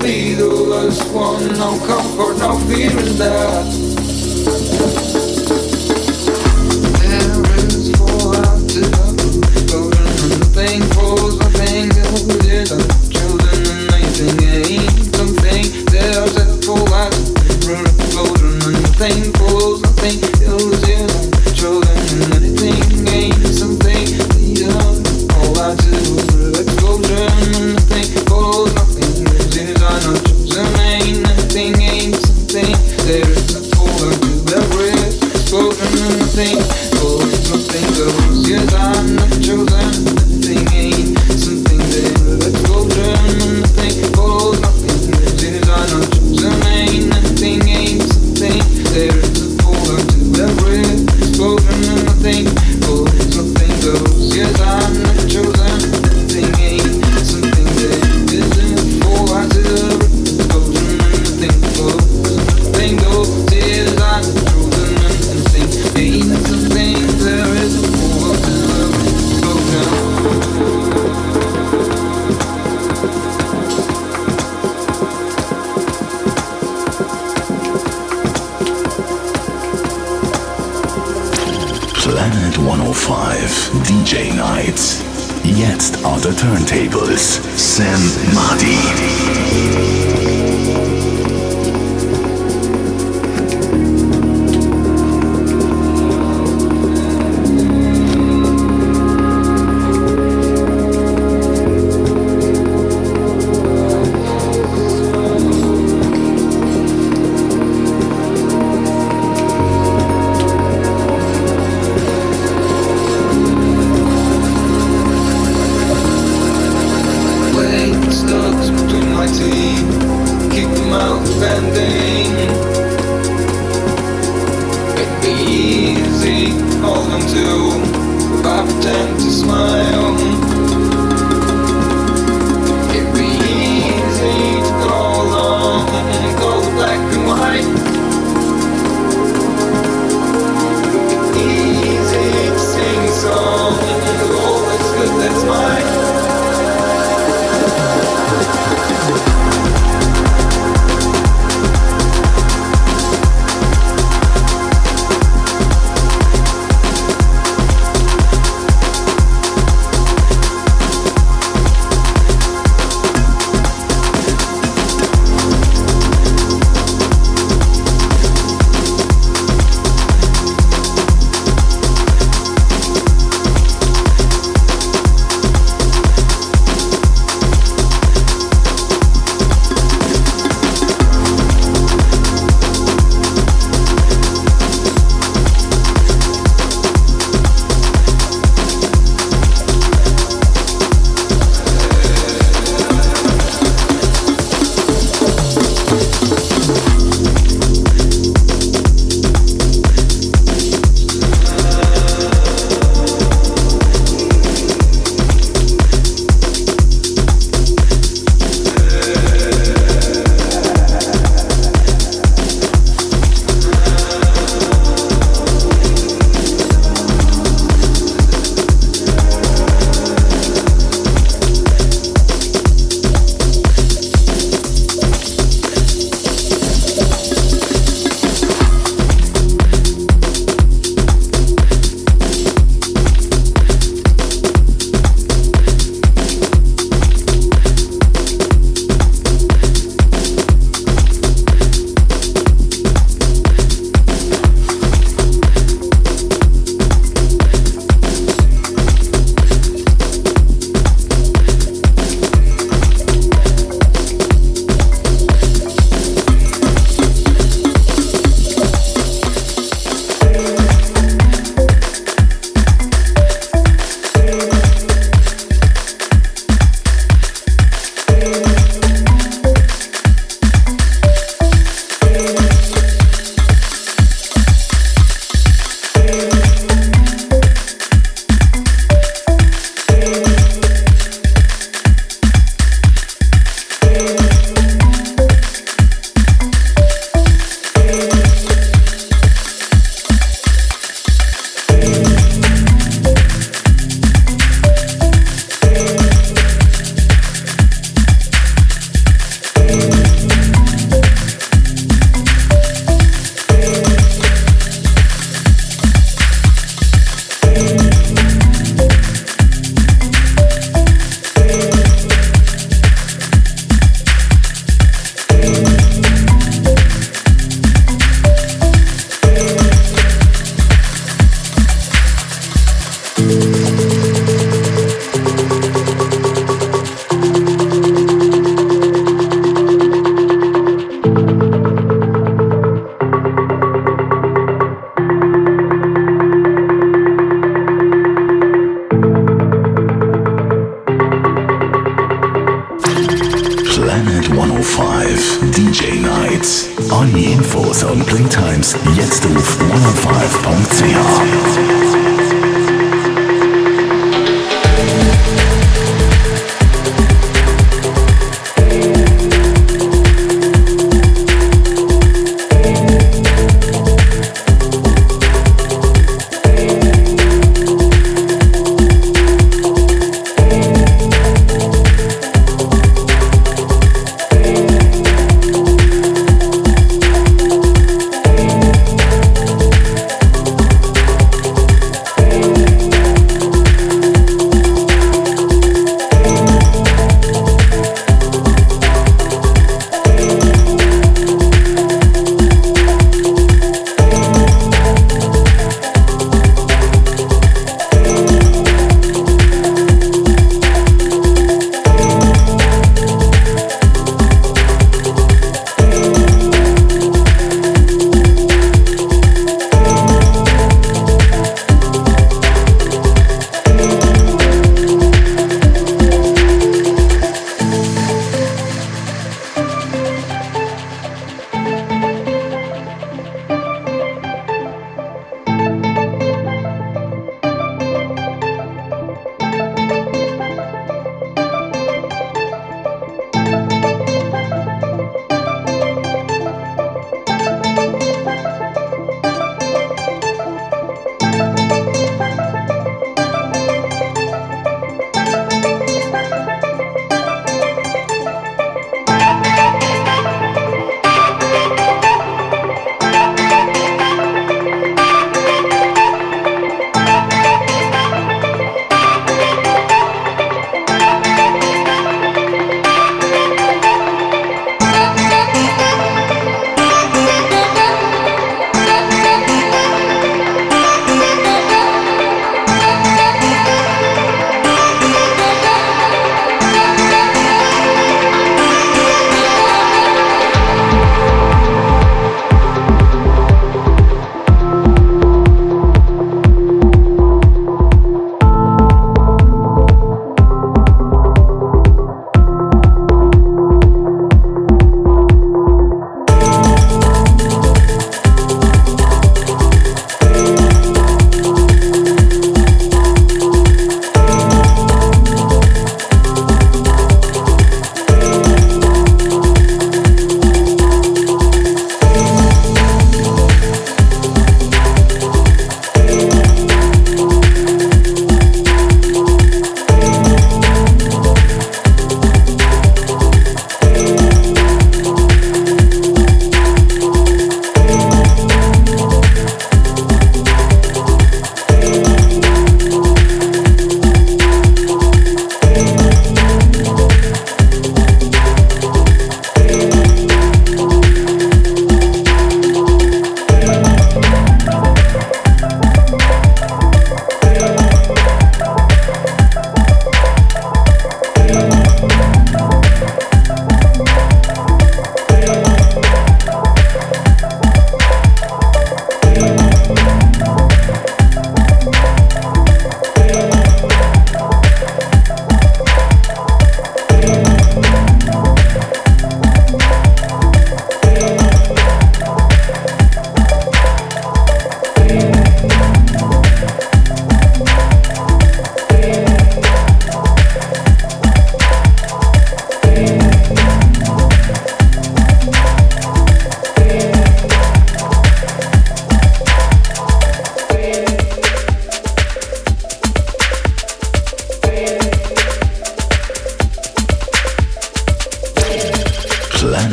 be the last one. No comfort, no fear in that.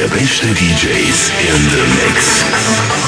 The beste DJs in the mix.